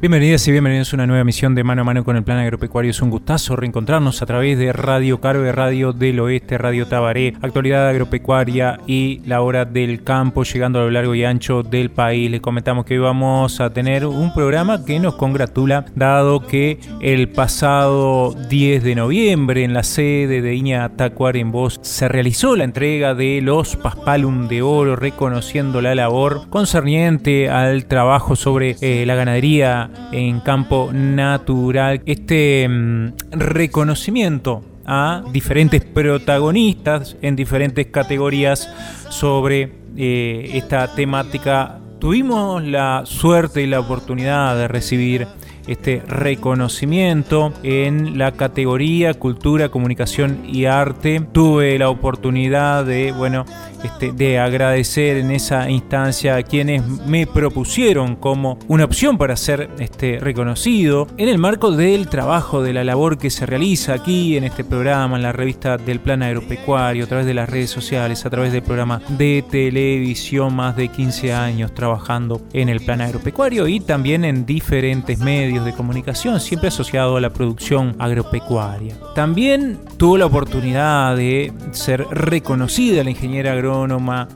Bienvenidas y bienvenidos a una nueva emisión de Mano a Mano con el Plan Agropecuario. Es un gustazo reencontrarnos a través de Radio Carve, Radio del Oeste, Radio Tabaré, actualidad agropecuaria y la hora del campo, llegando a lo largo y ancho del país. Les comentamos que hoy vamos a tener un programa que nos congratula, dado que el pasado 10 de noviembre en la sede de Iña Tacuar en Voz se realizó la entrega de los Paspalum de Oro, reconociendo la labor concerniente al trabajo sobre eh, la ganadería en campo natural. Este mm, reconocimiento a diferentes protagonistas en diferentes categorías sobre eh, esta temática. Tuvimos la suerte y la oportunidad de recibir este reconocimiento en la categoría Cultura, Comunicación y Arte. Tuve la oportunidad de, bueno, este, de agradecer en esa instancia a quienes me propusieron como una opción para ser este, reconocido en el marco del trabajo, de la labor que se realiza aquí en este programa, en la revista del Plan Agropecuario, a través de las redes sociales, a través del programa de televisión, más de 15 años trabajando en el Plan Agropecuario y también en diferentes medios de comunicación, siempre asociado a la producción agropecuaria. También tuvo la oportunidad de ser reconocida la ingeniera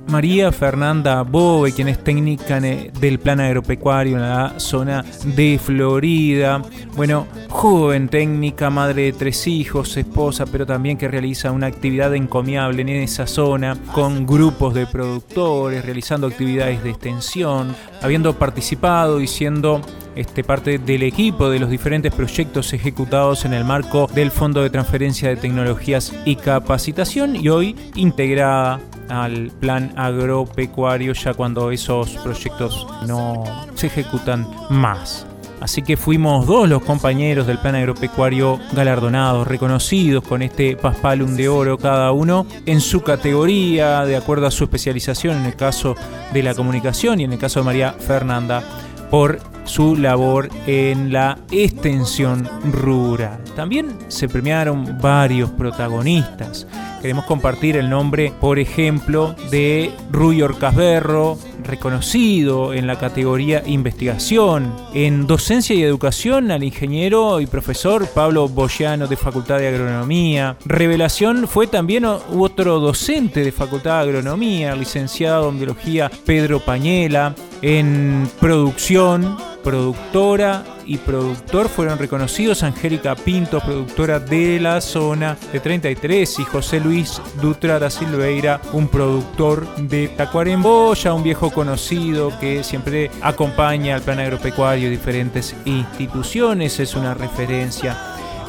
María Fernanda Bove, quien es técnica del plan agropecuario en la zona de Florida. Bueno, joven técnica, madre de tres hijos, esposa, pero también que realiza una actividad encomiable en esa zona con grupos de productores, realizando actividades de extensión, habiendo participado y siendo este, parte del equipo de los diferentes proyectos ejecutados en el marco del Fondo de Transferencia de Tecnologías y Capacitación y hoy integrada al plan agropecuario ya cuando esos proyectos no se ejecutan más. Así que fuimos dos los compañeros del plan agropecuario galardonados, reconocidos con este Paspalum de oro cada uno en su categoría, de acuerdo a su especialización, en el caso de la comunicación y en el caso de María Fernanda, por su labor en la extensión rural. También se premiaron varios protagonistas Queremos compartir el nombre, por ejemplo, de Rui Orcasberro, reconocido en la categoría investigación. En docencia y educación al ingeniero y profesor Pablo Boyano de Facultad de Agronomía. Revelación fue también otro docente de Facultad de Agronomía, licenciado en biología Pedro Pañela. En producción, productora y productor fueron reconocidos. Angélica Pinto, productora de la zona de 33, y José Luis Dutra da Silveira, un productor de Tacuaremboya, un viejo conocido que siempre acompaña al plan agropecuario diferentes instituciones, es una referencia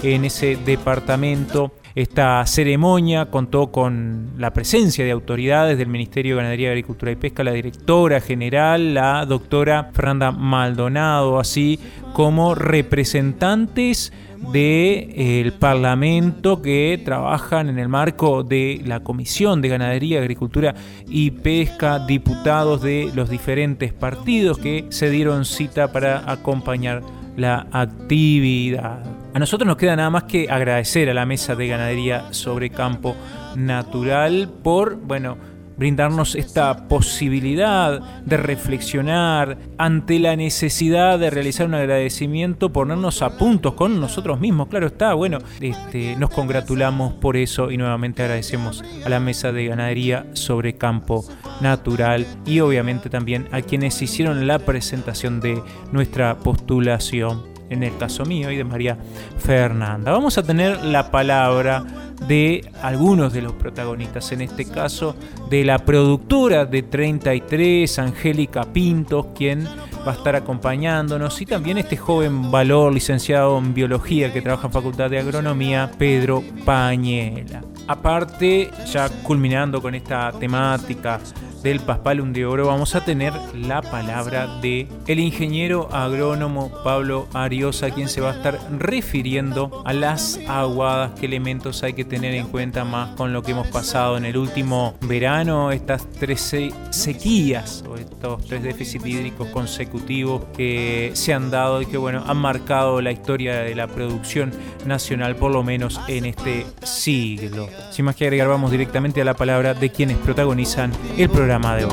en ese departamento esta ceremonia contó con la presencia de autoridades del Ministerio de Ganadería, Agricultura y Pesca, la directora general, la doctora Fernanda Maldonado, así como representantes del Parlamento que trabajan en el marco de la Comisión de Ganadería, Agricultura y Pesca, diputados de los diferentes partidos que se dieron cita para acompañar la actividad. A nosotros nos queda nada más que agradecer a la Mesa de Ganadería sobre Campo Natural por, bueno, brindarnos esta posibilidad de reflexionar ante la necesidad de realizar un agradecimiento, ponernos a puntos con nosotros mismos. Claro está, bueno, este, nos congratulamos por eso y nuevamente agradecemos a la Mesa de Ganadería sobre Campo Natural y obviamente también a quienes hicieron la presentación de nuestra postulación en el caso mío y de María Fernanda. Vamos a tener la palabra de algunos de los protagonistas, en este caso de la productora de 33, Angélica Pintos, quien va a estar acompañándonos, y también este joven valor licenciado en biología que trabaja en Facultad de Agronomía, Pedro Pañela. Aparte, ya culminando con esta temática del Paspalum de Oro vamos a tener la palabra de el ingeniero agrónomo Pablo Ariosa, quien se va a estar refiriendo a las aguadas, qué elementos hay que tener en cuenta más con lo que hemos pasado en el último verano, estas tres sequías o estos tres déficits hídricos consecutivos que se han dado y que bueno, han marcado la historia de la producción nacional por lo menos en este siglo. Sin más que agregar, vamos directamente a la palabra de quienes protagonizan el programa de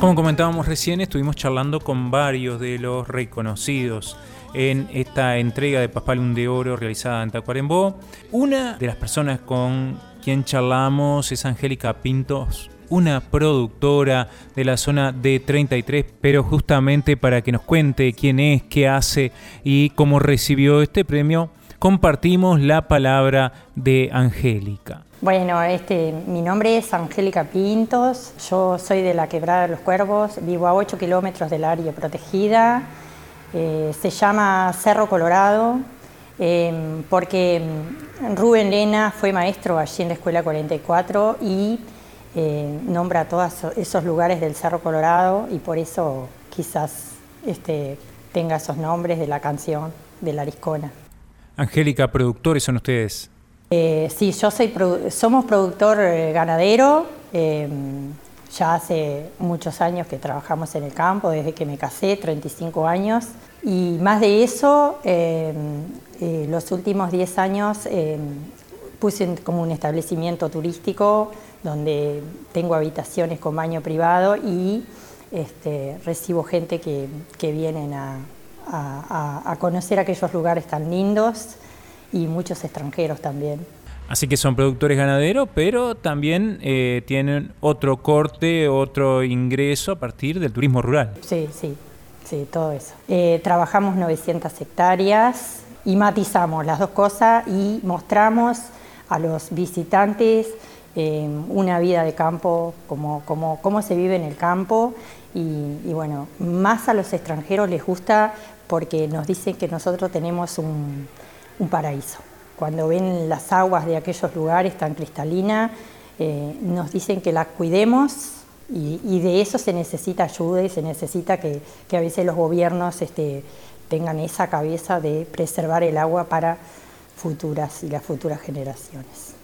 Como comentábamos recién, estuvimos charlando con varios de los reconocidos en esta entrega de Paspalum de Oro realizada en Tacuarembó. Una de las personas con quien charlamos es Angélica Pintos, una productora de la zona de 33, pero justamente para que nos cuente quién es, qué hace y cómo recibió este premio, compartimos la palabra de Angélica. Bueno, este, mi nombre es Angélica Pintos, yo soy de la Quebrada de los Cuervos, vivo a 8 kilómetros del área protegida, eh, se llama Cerro Colorado, eh, porque Rubén Lena fue maestro allí en la Escuela 44 y eh, nombra todos esos lugares del Cerro Colorado y por eso quizás este, tenga esos nombres de la canción de la Ariscona. Angélica, productores son ustedes. Eh, sí, yo soy somos productor eh, ganadero. ya hace muchos años que trabajamos en el campo, desde que me casé, 35 años. Y más de eso, los últimos 10 años puse como un establecimiento turístico donde tengo habitaciones con baño privado y este, recibo gente que, que vienen a, conocer aquellos lugares tan lindos y muchos extranjeros también. Así que son productores ganaderos, pero también eh, tienen otro corte, otro ingreso a partir del turismo rural. Sí, sí, sí, todo eso. Eh, trabajamos 900 hectáreas y matizamos las dos cosas y mostramos a los visitantes eh, una vida de campo, como, cómo se vive en el campo y, bueno, más a los extranjeros les gusta porque nos dicen que nosotros tenemos un, paraíso. Cuando ven las aguas de aquellos lugares tan cristalinas, eh, nos dicen que las cuidemos y, de eso se necesita ayuda y se necesita que, a veces los gobiernos este, tengan esa cabeza de preservar el agua para futuras y las futuras generaciones.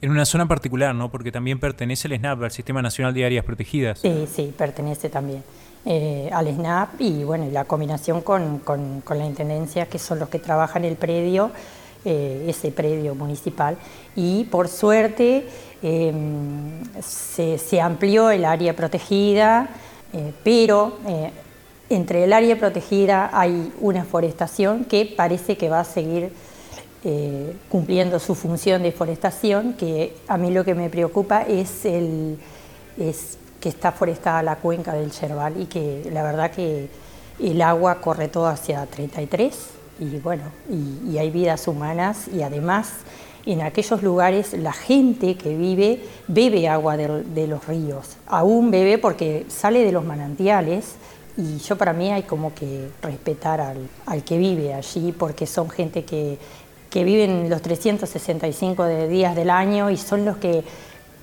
En una zona particular, ¿no? Porque también pertenece el SNAP, al Sistema Nacional de Áreas Protegidas. Sí, sí, pertenece también eh, al SNAP y bueno, la combinación con, la Intendencia, que son los que trabajan el predio, eh, ese predio municipal. Y por suerte em, se, amplió el área protegida, eh, pero entre el área protegida hay una forestación que parece que va a seguir eh, cumpliendo su función de forestación, que a mí lo que me preocupa es, el, es que está forestada la cuenca del Yerbal y que la verdad que el agua corre todo hacia 33 y bueno, y, hay vidas humanas y además en aquellos lugares la gente que vive bebe agua de, los ríos, aún bebe porque sale de los manantiales y yo para mí hay como que respetar al, al que vive allí porque son gente que que viven los 365 días del año y son los que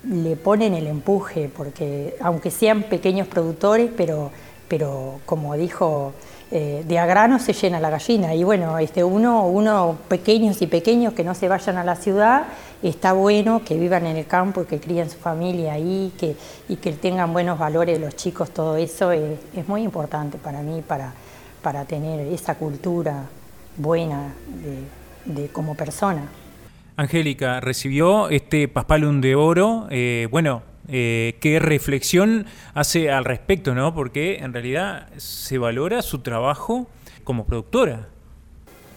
le ponen el empuje, porque aunque sean pequeños productores, pero, pero como dijo, eh, de a grano se llena la gallina. Y bueno, este, uno, uno pequeños y pequeños que no se vayan a la ciudad, está bueno que vivan en el campo y que críen su familia ahí que, y que tengan buenos valores los chicos, todo eso es, muy importante para mí, para, para tener esa cultura buena de como persona. Angélica, recibió este Paspalum de Oro. Eh, bueno, eh, ¿qué reflexión hace al respecto? ¿no? Porque en realidad se valora su trabajo como productora.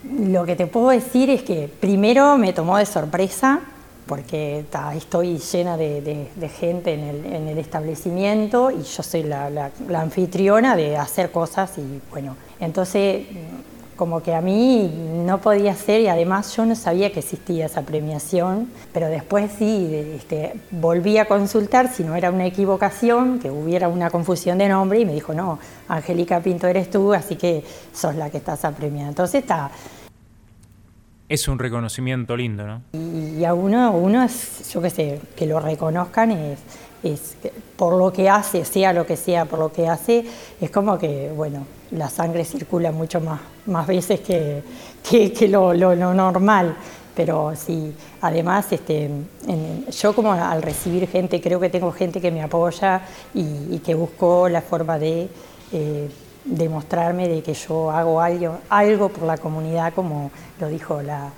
Lo que te puedo decir es que primero me tomó de sorpresa porque estoy llena de, gente en el, establecimiento y yo soy la, la, anfitriona de hacer cosas y bueno, entonces como que a mí no podía ser y además yo no sabía que existía esa premiación, pero después sí, este, volví a consultar si no era una equivocación, que hubiera una confusión de nombre y me dijo, no, Angélica Pinto eres tú, así que sos la que estás apremiada. Entonces está... Es un reconocimiento lindo, ¿no? Y, a uno, uno es, yo qué sé, que lo reconozcan es, es por lo que hace, sea lo que sea, por lo que hace, es como que, bueno, la sangre circula mucho más, más veces que, lo, normal. Pero sí, además, este, yo como al recibir gente, creo que tengo gente que me apoya y, que buscó la forma de eh, demostrarme de que yo hago algo, algo por la comunidad, como lo dijo la,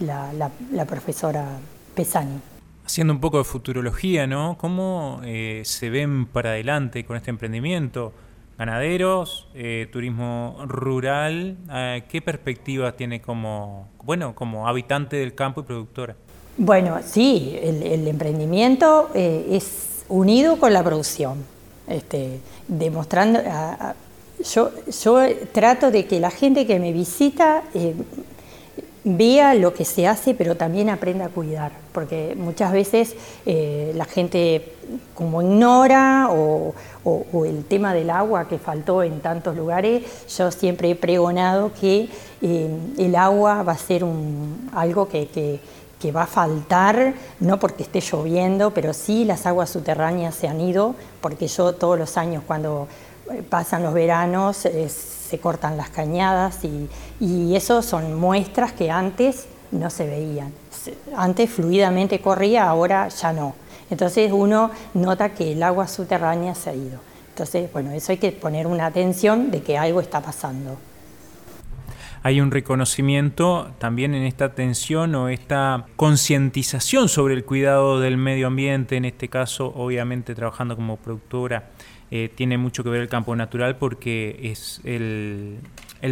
la, la, profesora Pesani. Haciendo un poco de futurología, ¿no? ¿Cómo eh, se ven para adelante con este emprendimiento? ganaderos, eh, turismo rural, eh, ¿qué perspectiva tiene como, bueno, como habitante del campo y productora? Bueno, sí, el, emprendimiento es unido con la producción, este, demostrando, yo, yo trato de que la gente que me visita vea lo que se hace, pero también aprenda a cuidar, porque muchas veces eh, la gente como ignora o, el tema del agua que faltó en tantos lugares, yo siempre he pregonado que eh, el agua va a ser un, algo que, que, va a faltar, no porque esté lloviendo, pero sí las aguas subterráneas se han ido, porque yo todos los años cuando eh, pasan los veranos se cortan las cañadas y, y eso son muestras que antes no se veían. Antes fluidamente corría, ahora ya no. Entonces uno nota que el agua subterránea se ha ido. Entonces, bueno, eso hay que poner una atención de que algo está pasando. Hay un reconocimiento también en esta atención o esta concientización sobre el cuidado del medio ambiente, en este caso, obviamente trabajando como productora eh, tiene mucho que ver el campo natural porque es el,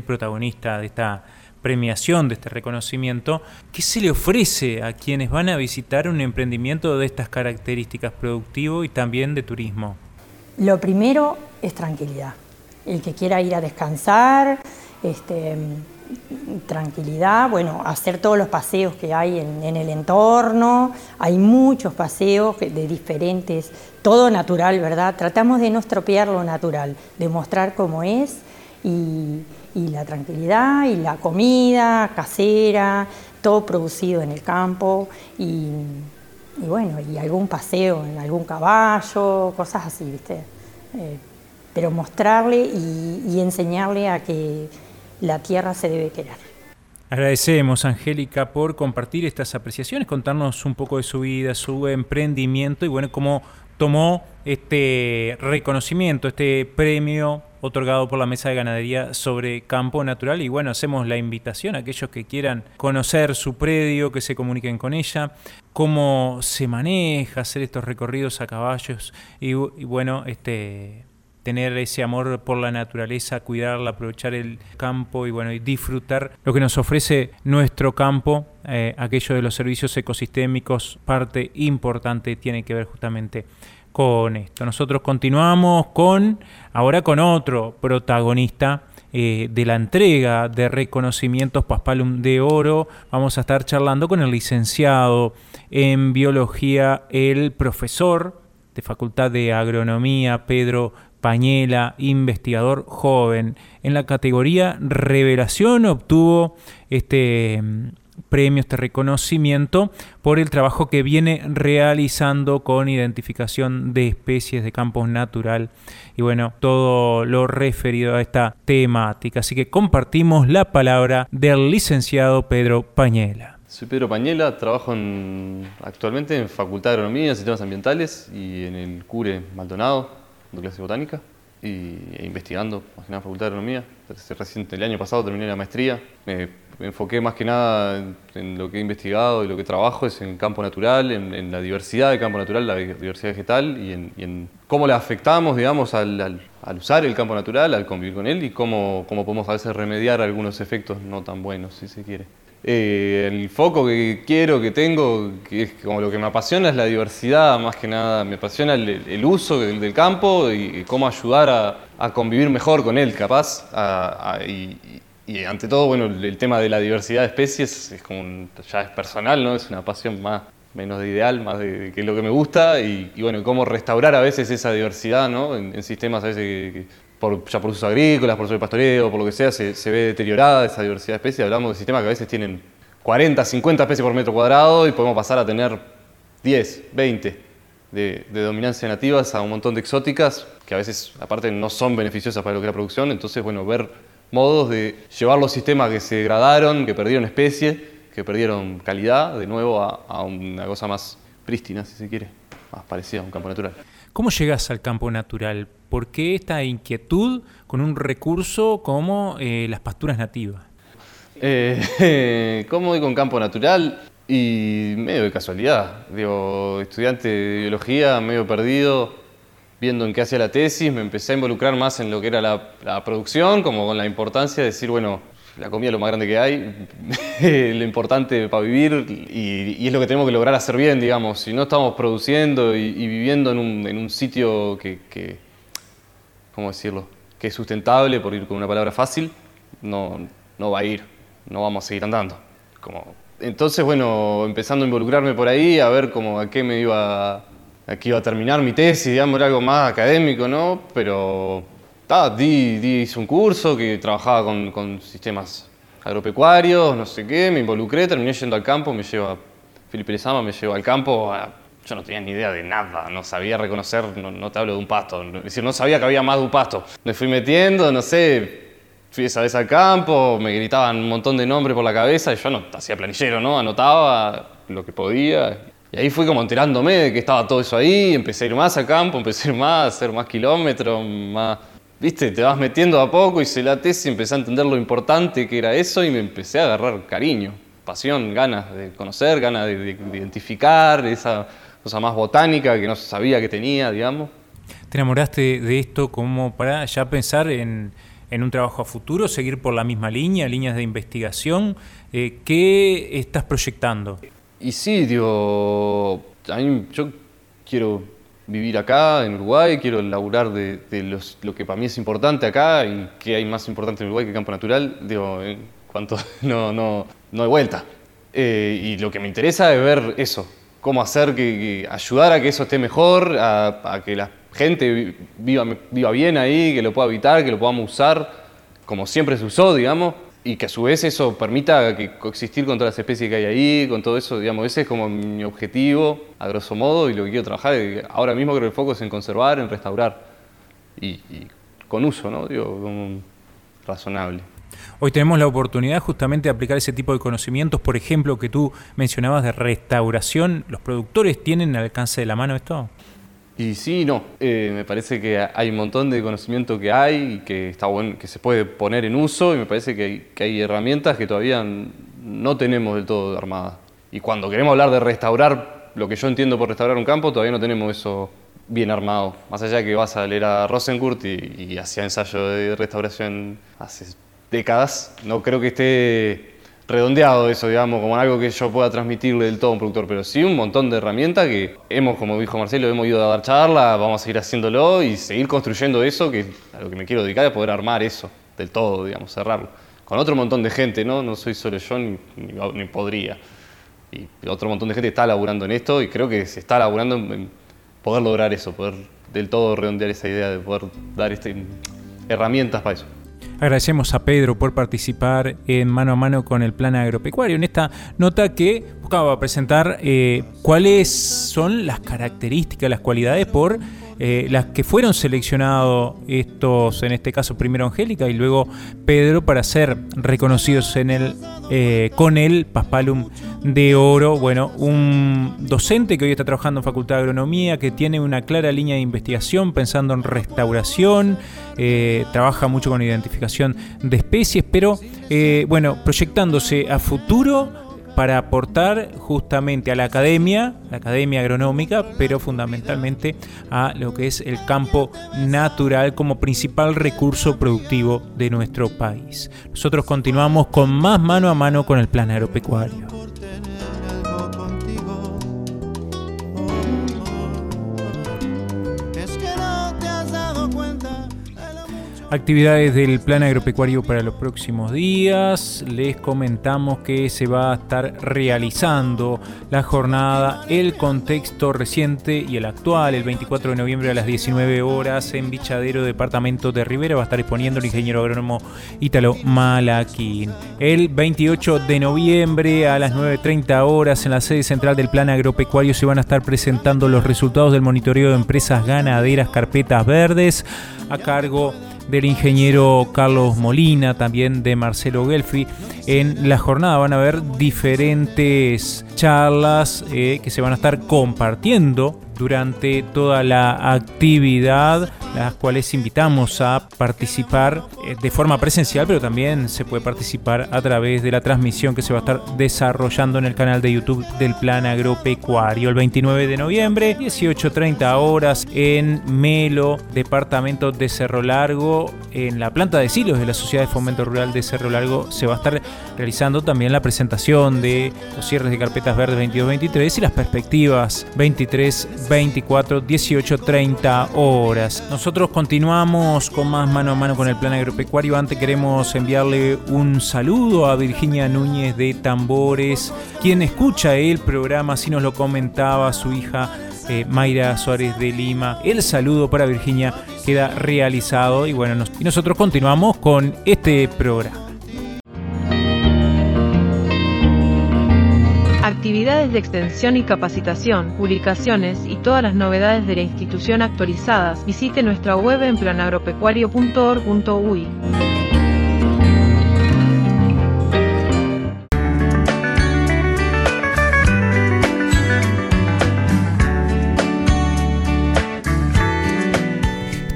protagonista de esta premiación, de este reconocimiento. ¿Qué se le ofrece a quienes van a visitar un emprendimiento de estas características productivo y también de turismo? Lo primero es tranquilidad. El que quiera ir a descansar, este, tranquilidad, bueno, hacer todos los paseos que hay en, el entorno, hay muchos paseos de diferentes, todo natural, ¿verdad? Tratamos de no estropear lo natural, de mostrar cómo es y, la tranquilidad y la comida casera, todo producido en el campo y, bueno, y algún paseo en algún caballo, cosas así, ¿viste? Eh, pero mostrarle y enseñarle a que la tierra se debe querer. Agradecemos, Angélica, por compartir estas apreciaciones, contarnos un poco de su vida, su emprendimiento y bueno, cómo tomó este reconocimiento, este premio otorgado por la Mesa de Ganadería sobre Campo Natural. Y bueno, hacemos la invitación a aquellos que quieran conocer su predio, que se comuniquen con ella, cómo se maneja, hacer estos recorridos a caballos y bueno, este tener ese amor por la naturaleza, cuidarla, aprovechar el campo y bueno, disfrutar lo que nos ofrece nuestro campo, eh, aquello de los servicios ecosistémicos, parte importante tiene que ver justamente con esto. Nosotros continuamos con, ahora con otro protagonista eh, de la entrega de reconocimientos Paspalum de Oro. Vamos a estar charlando con el licenciado en biología, el profesor de Facultad de Agronomía, Pedro Pañela, investigador joven. En la categoría Revelación obtuvo este mm, premio, este reconocimiento por el trabajo que viene realizando con identificación de especies de campo natural y bueno, todo lo referido a esta temática. Así que compartimos la palabra del licenciado Pedro Pañela. Soy Pedro Pañela, trabajo actualmente en Facultad de Agronomía, Sistemas Ambientales y en el CURE Maldonado, de clase botánica y e investigando, más que nada en Facultad de Agronomía. Recién el año pasado terminé la maestría. Me, enfoqué más que nada en, lo que he investigado y lo que trabajo es en campo natural, en, la diversidad del campo natural, la diversidad vegetal y en, cómo le afectamos, digamos, al, usar el campo natural, al convivir con él y cómo, cómo podemos a veces remediar algunos efectos no tan buenos, si se quiere. Eh, el foco que quiero, que tengo, que es como lo que me apasiona es la diversidad, más que nada. Me apasiona el, uso del, campo y, cómo ayudar a, convivir mejor con él, capaz, y, ante todo, bueno, el, tema de la diversidad de especies es como ya es personal, ¿no? Es una pasión más, menos de ideal, más de, que es lo que me gusta y, bueno, cómo restaurar a veces esa diversidad, ¿no? En, sistemas a veces que, por, ya por usos agrícolas, por el pastoreo, por lo que sea, se, se, ve deteriorada esa diversidad de especies. Hablamos de sistemas que a veces tienen 40, 50 especies por metro cuadrado y podemos pasar a tener 10, 20 de, de dominancia nativas a un montón de exóticas que a veces, aparte, no son beneficiosas para lo que es la producción. Entonces, bueno, ver modos de llevar los sistemas que se degradaron, que perdieron especie, que perdieron calidad, de nuevo a, una cosa más prístina, si se quiere, más parecida a un campo natural. ¿Cómo llegas al campo natural? ¿Por qué esta inquietud con un recurso como eh, las pasturas nativas? Eh, ¿Cómo voy con campo natural? Y medio de casualidad. Digo, estudiante de biología, medio perdido, viendo en qué hacía la tesis, me empecé a involucrar más en lo que era la, producción, como con la importancia de decir, bueno, la comida es lo más grande que hay, lo importante para vivir y, es lo que tenemos que lograr hacer bien, digamos. Si no estamos produciendo y, viviendo en un, sitio que, ¿cómo decirlo?, que es sustentable, por ir con una palabra fácil, no, no va a ir, no vamos a seguir andando. Como, entonces, bueno, empezando a involucrarme por ahí, a ver cómo, a qué me iba aquí iba a terminar mi tesis, digamos, era algo más académico, ¿no? Pero ta, di, di, hice un curso que trabajaba con, con, sistemas agropecuarios, no sé qué, me involucré, terminé yendo al campo, me lleva, Felipe Lezama me llevó al campo, yo no tenía ni idea de nada, no sabía reconocer, no, te hablo de un pasto, decir, no sabía que había más de un pasto. Me fui metiendo, no sé, fui esa vez al campo, me gritaban un montón de nombres por la cabeza y yo no hacía planillero, ¿no? Anotaba lo que podía y ahí fui como enterándome de que estaba todo eso ahí, empecé a ir más a campo, empecé a ir más, a hacer más kilómetros, más... Viste, te vas metiendo a poco, hice la tesis, empecé a entender lo importante que era eso y me empecé a agarrar cariño, pasión, ganas de conocer, ganas de, identificar, esa cosa más botánica que no sabía que tenía, digamos. ¿Te enamoraste de esto como para ya pensar en, en un trabajo a futuro, seguir por la misma línea, líneas de investigación? Eh, ¿Qué estás proyectando? Y sí, digo, yo quiero vivir acá, en Uruguay, quiero laburar de, lo que para mí es importante acá y que hay más importante en Uruguay que campo natural, digo, en cuanto no, no, no hay vuelta. Eh, y lo que me interesa es ver eso, cómo hacer que, ayudar a que eso esté mejor, a, que la gente viva, viva bien ahí, que lo pueda habitar, que lo podamos usar como siempre se usó, digamos y que a su vez eso permita que coexistir con todas las especies que hay ahí, con todo eso, digamos, ese es como mi objetivo, a grosso modo, y lo que quiero trabajar. Ahora mismo creo que el foco es en conservar, en restaurar, y, con uso, ¿no? Digo, como razonable. Hoy tenemos la oportunidad justamente de aplicar ese tipo de conocimientos, por ejemplo, que tú mencionabas de restauración. ¿Los productores tienen al alcance de la mano esto? Y sí no. Eh, me parece que hay un montón de conocimiento que hay y que está bueno, que se puede poner en uso y me parece que hay, herramientas que todavía no tenemos del todo armadas. Y cuando queremos hablar de restaurar, lo que yo entiendo por restaurar un campo, todavía no tenemos eso bien armado. Más allá de que vas a leer a Rosenkurt y, y hacía ensayo de restauración hace décadas, no creo que esté redondeado eso, digamos, como algo que yo pueda transmitirle del todo a un productor, pero sí un montón de herramientas que hemos, como dijo Marcelo, hemos ido a dar charla, vamos a seguir haciéndolo y seguir construyendo eso, que a lo que me quiero dedicar es poder armar eso del todo, digamos, cerrarlo. Con otro montón de gente, ¿no? No soy solo yo ni, ni, podría. Y otro montón de gente está laburando en esto y creo que se está laburando en, poder lograr eso, poder del todo redondear esa idea de poder dar este, herramientas para eso. Agradecemos a Pedro por participar en mano a mano con el plan agropecuario. En esta nota que buscaba presentar eh, cuáles son las características, las cualidades por eh, las que fueron seleccionados estos, en este caso primero Angélica y luego Pedro para ser reconocidos en el, eh, con el Paspalum de Oro. Bueno, un docente que hoy está trabajando en Facultad de Agronomía, que tiene una clara línea de investigación pensando en restauración, eh, trabaja mucho con identificación de especies, pero eh, bueno, proyectándose a futuro para aportar justamente a la academia, la academia agronómica, pero fundamentalmente a lo que es el campo natural como principal recurso productivo de nuestro país. Nosotros continuamos con más mano a mano con el plan agropecuario. Actividades del plan agropecuario para los próximos días. Les comentamos que se va a estar realizando la jornada El contexto reciente y el actual, el 24 de noviembre a las 19 horas en Bichadero, departamento de Rivera. Va a estar exponiendo el ingeniero agrónomo Ítalo Malaquín. El 28 de noviembre a las 9.30 horas en la sede central del plan agropecuario se van a estar presentando los resultados del monitoreo de empresas ganaderas carpetas verdes a cargo del ingeniero Carlos Molina, también de Marcelo Gelfi. En la jornada van a haber diferentes charlas eh, que se van a estar compartiendo durante toda la actividad, las cuales invitamos a participar eh, de forma presencial, pero también se puede participar a través de la transmisión que se va a estar desarrollando en el canal de YouTube del Plan Agropecuario. El 29 de noviembre, 18.30 horas en Melo, departamento de Cerro Largo, en la planta de silos de la Sociedad de Fomento Rural de Cerro Largo se va a estar realizando también la presentación de los cierres de carpetas verdes 22-23 y las perspectivas 23 24, 18, 30 horas. Nosotros continuamos con más mano a mano con el plan agropecuario. Antes queremos enviarle un saludo a Virginia Núñez de Tambores, quien escucha el programa, así nos lo comentaba su hija eh, Mayra Suárez de Lima. El saludo para Virginia queda realizado y bueno, y nosotros continuamos con este programa. Actividades de extensión y capacitación, publicaciones y todas las novedades de la institución actualizadas, visite nuestra web en planagropecuario.org.uy.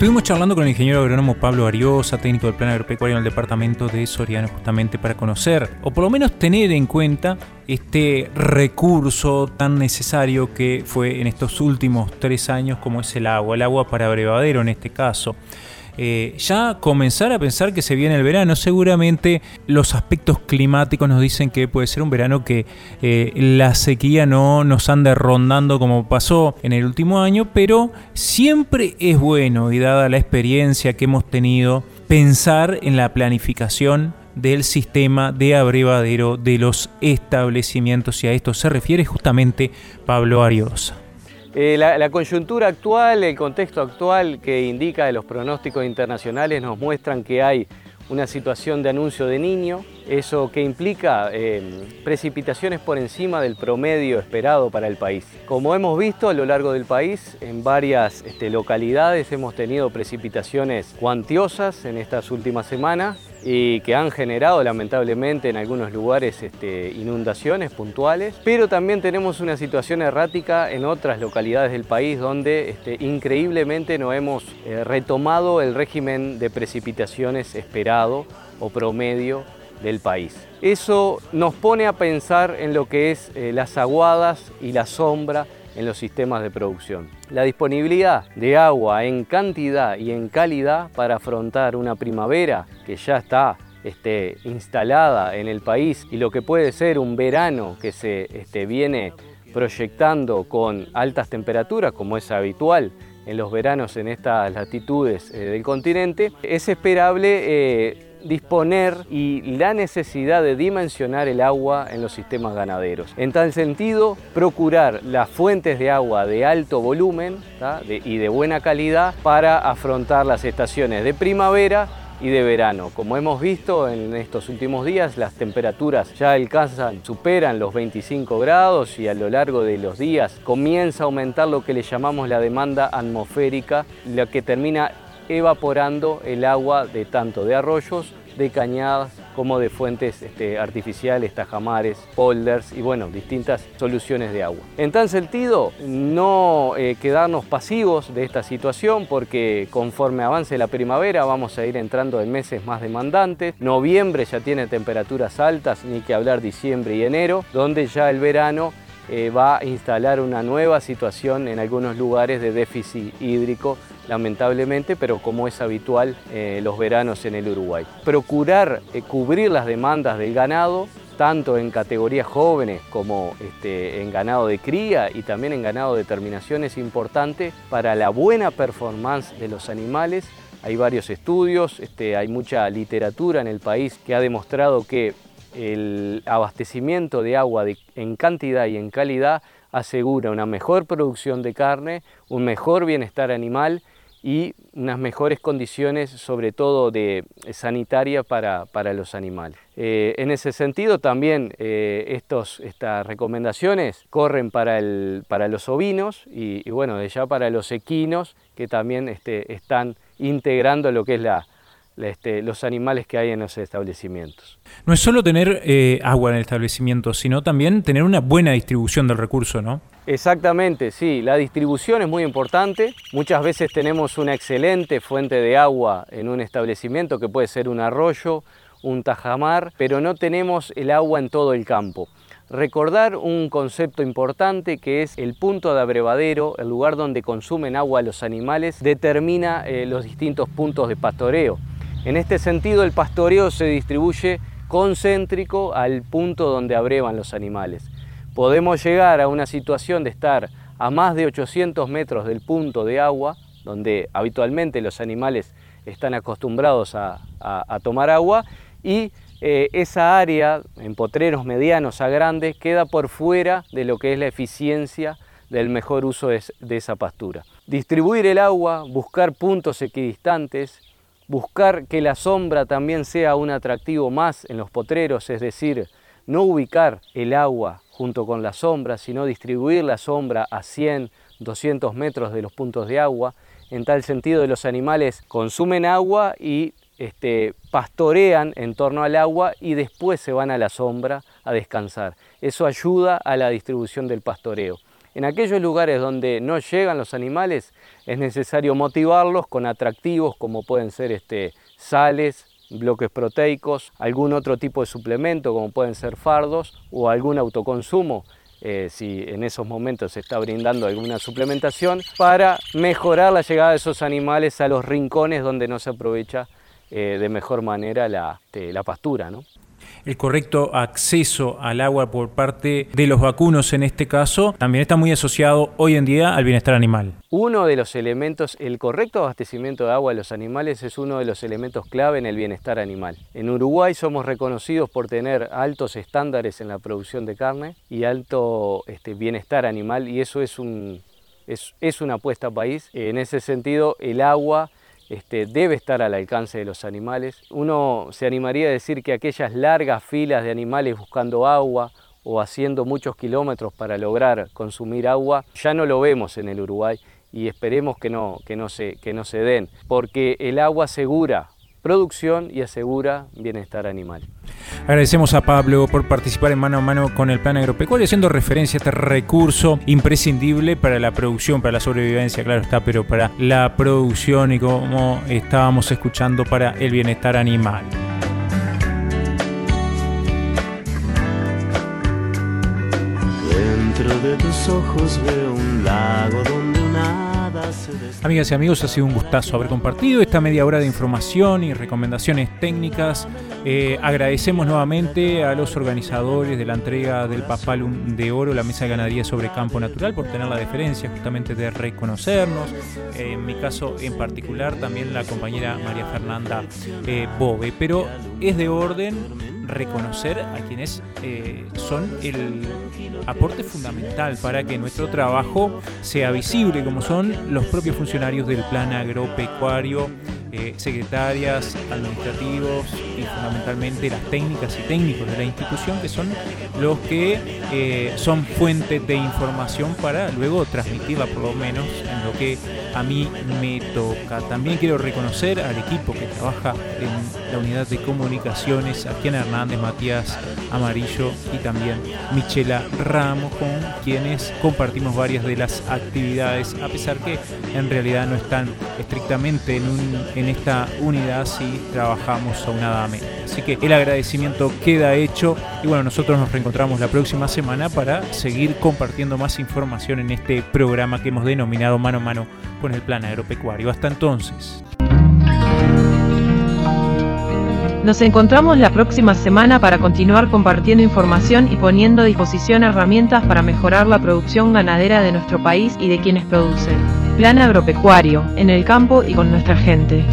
Estuvimos charlando con el ingeniero agrónomo Pablo Ariosa, técnico del plan agropecuario en el departamento de Soriano, justamente para conocer, o por lo menos tener en cuenta, este recurso tan necesario que fue en estos últimos tres años como es el agua, el agua para brevadero en este caso. Eh, ya comenzar a pensar que se viene el verano. Seguramente los aspectos climáticos nos dicen que puede ser un verano que eh, la sequía no nos ande rondando como pasó en el último año, pero siempre es bueno y dada la experiencia que hemos tenido, pensar en la planificación del sistema de abrevadero de los establecimientos y a esto se refiere justamente Pablo Ariosa. Eh, la, coyuntura actual, el contexto actual que indica los pronósticos internacionales nos muestran que hay una situación de anuncio de niño, eso que implica eh, precipitaciones por encima del promedio esperado para el país. Como hemos visto a lo largo del país, en varias este, localidades hemos tenido precipitaciones cuantiosas en estas últimas semanas y que han generado lamentablemente en algunos lugares este, inundaciones puntuales, pero también tenemos una situación errática en otras localidades del país donde este, increíblemente no hemos eh, retomado el régimen de precipitaciones esperado o promedio del país. Eso nos pone a pensar en lo que es eh, las aguadas y la sombra en los sistemas de producción. La disponibilidad de agua en cantidad y en calidad para afrontar una primavera que ya está este, instalada en el país y lo que puede ser un verano que se este, viene proyectando con altas temperaturas, como es habitual en los veranos en estas latitudes eh, del continente, es esperable eh, disponer y la necesidad de dimensionar el agua en los sistemas ganaderos. En tal sentido, procurar las fuentes de agua de alto volumen y de buena calidad para afrontar las estaciones de primavera y de verano. Como hemos visto en estos últimos días, las temperaturas ya alcanzan, superan los 25 grados y a lo largo de los días comienza a aumentar lo que le llamamos la demanda atmosférica, la que termina evaporando el agua de tanto de arroyos, de cañadas, como de fuentes este, artificiales, tajamares, polders y bueno, distintas soluciones de agua. En tal sentido, no eh, quedarnos pasivos de esta situación porque conforme avance la primavera vamos a ir entrando en meses más demandantes. Noviembre ya tiene temperaturas altas, ni que hablar diciembre y enero, donde ya el verano eh, va a instalar una nueva situación en algunos lugares de déficit hídrico, lamentablemente, pero como es habitual eh, los veranos en el Uruguay. Procurar eh, cubrir las demandas del ganado, tanto en categorías jóvenes como este, en ganado de cría y también en ganado de terminación es importante para la buena performance de los animales hay varios estudios, este, hay mucha literatura en el país que ha demostrado que el abastecimiento de agua en cantidad y en calidad asegura una mejor producción de carne, un mejor bienestar animal y unas mejores condiciones, sobre todo de sanitaria para, los animales. Eh, en ese sentido también eh, estos, estas recomendaciones corren para, el, para los ovinos y, bueno, ya para los equinos que también este, están integrando lo que es la, este, los animales que hay en los establecimientos. No es solo tener eh, agua en el establecimiento, sino también tener una buena distribución del recurso, ¿no? Exactamente, sí, la distribución es muy importante. Muchas veces tenemos una excelente fuente de agua en un establecimiento que puede ser un arroyo, un tajamar, pero no tenemos el agua en todo el campo. Recordar un concepto importante que es el punto de abrevadero, el lugar donde consumen agua los animales, determina eh, los distintos puntos de pastoreo. En este sentido, el pastoreo se distribuye concéntrico al punto donde abrevan los animales. Podemos llegar a una situación de estar a más de 800 metros del punto de agua, donde habitualmente los animales están acostumbrados a, tomar agua, y eh, esa área, en potreros medianos a grandes, queda por fuera de lo que es la eficiencia del mejor uso de esa pastura. Distribuir el agua, buscar puntos equidistantes, buscar que la sombra también sea un atractivo más en los potreros, es decir, no ubicar el agua junto con la sombra, sino distribuir la sombra a 100, 200 metros de los puntos de agua. En tal sentido, los animales consumen agua y este, pastorean en torno al agua y después se van a la sombra a descansar. Eso ayuda a la distribución del pastoreo. En aquellos lugares donde no llegan los animales es necesario motivarlos con atractivos como pueden ser este, sales, bloques proteicos, algún otro tipo de suplemento como pueden ser fardos o algún autoconsumo eh, si en esos momentos se está brindando alguna suplementación para mejorar la llegada de esos animales a los rincones donde no se aprovecha eh, de mejor manera la, este, la pastura. ¿no? El correcto acceso al agua por parte de los vacunos en este caso, también está muy asociado hoy en día al bienestar animal. Uno de los elementos, el correcto abastecimiento de agua a los animales es uno de los elementos clave en el bienestar animal. En Uruguay somos reconocidos por tener altos estándares en la producción de carne y alto este, bienestar animal y eso es, un, es, es una apuesta a país. En ese sentido, el agua este, debe estar al alcance de los animales. Uno se animaría a decir que aquellas largas filas de animales buscando agua o haciendo muchos kilómetros para lograr consumir agua, ya no lo vemos en el Uruguay y esperemos que no, que no, se, que no se den, porque el agua segura producción y asegura bienestar animal. Agradecemos a Pablo por participar en mano a mano con el plan agropecuario, haciendo referencia a este recurso imprescindible para la producción, para la sobrevivencia, claro está, pero para la producción y como estábamos escuchando para el bienestar animal. Dentro de tus ojos veo un lago donde Amigas y amigos, ha sido un gustazo haber compartido esta media hora de información y recomendaciones técnicas. Eh, agradecemos nuevamente a los organizadores de la entrega del Papalum de Oro, la Mesa de Ganadería sobre Campo Natural, por tener la deferencia justamente de reconocernos. en mi caso en particular, también la compañera María Fernanda eh, Bove. Pero es de orden reconocer a quienes eh, son el aporte fundamental para que nuestro trabajo sea visible, como son los propios funcionarios del plan agropecuario, eh, secretarias, administrativos y fundamentalmente las técnicas y técnicos de la institución, que son los que eh, son fuente de información para luego transmitirla por lo menos en lo que a mí me toca. También quiero reconocer al equipo que trabaja en la unidad de comunicaciones, a Kian Hernández, Matías Amarillo y también Michela Ramos, con quienes compartimos varias de las actividades, a pesar que en realidad no están estrictamente en, en esta unidad si trabajamos aunadamente. Así que el agradecimiento queda hecho y bueno, nosotros nos reencontramos la próxima semana para seguir compartiendo más información en este programa que hemos denominado Mano a Mano con el Plan Agropecuario. Hasta entonces. Nos encontramos la próxima semana para continuar compartiendo información y poniendo a disposición herramientas para mejorar la producción ganadera de nuestro país y de quienes producen. Plan agropecuario, en el campo y con nuestra gente.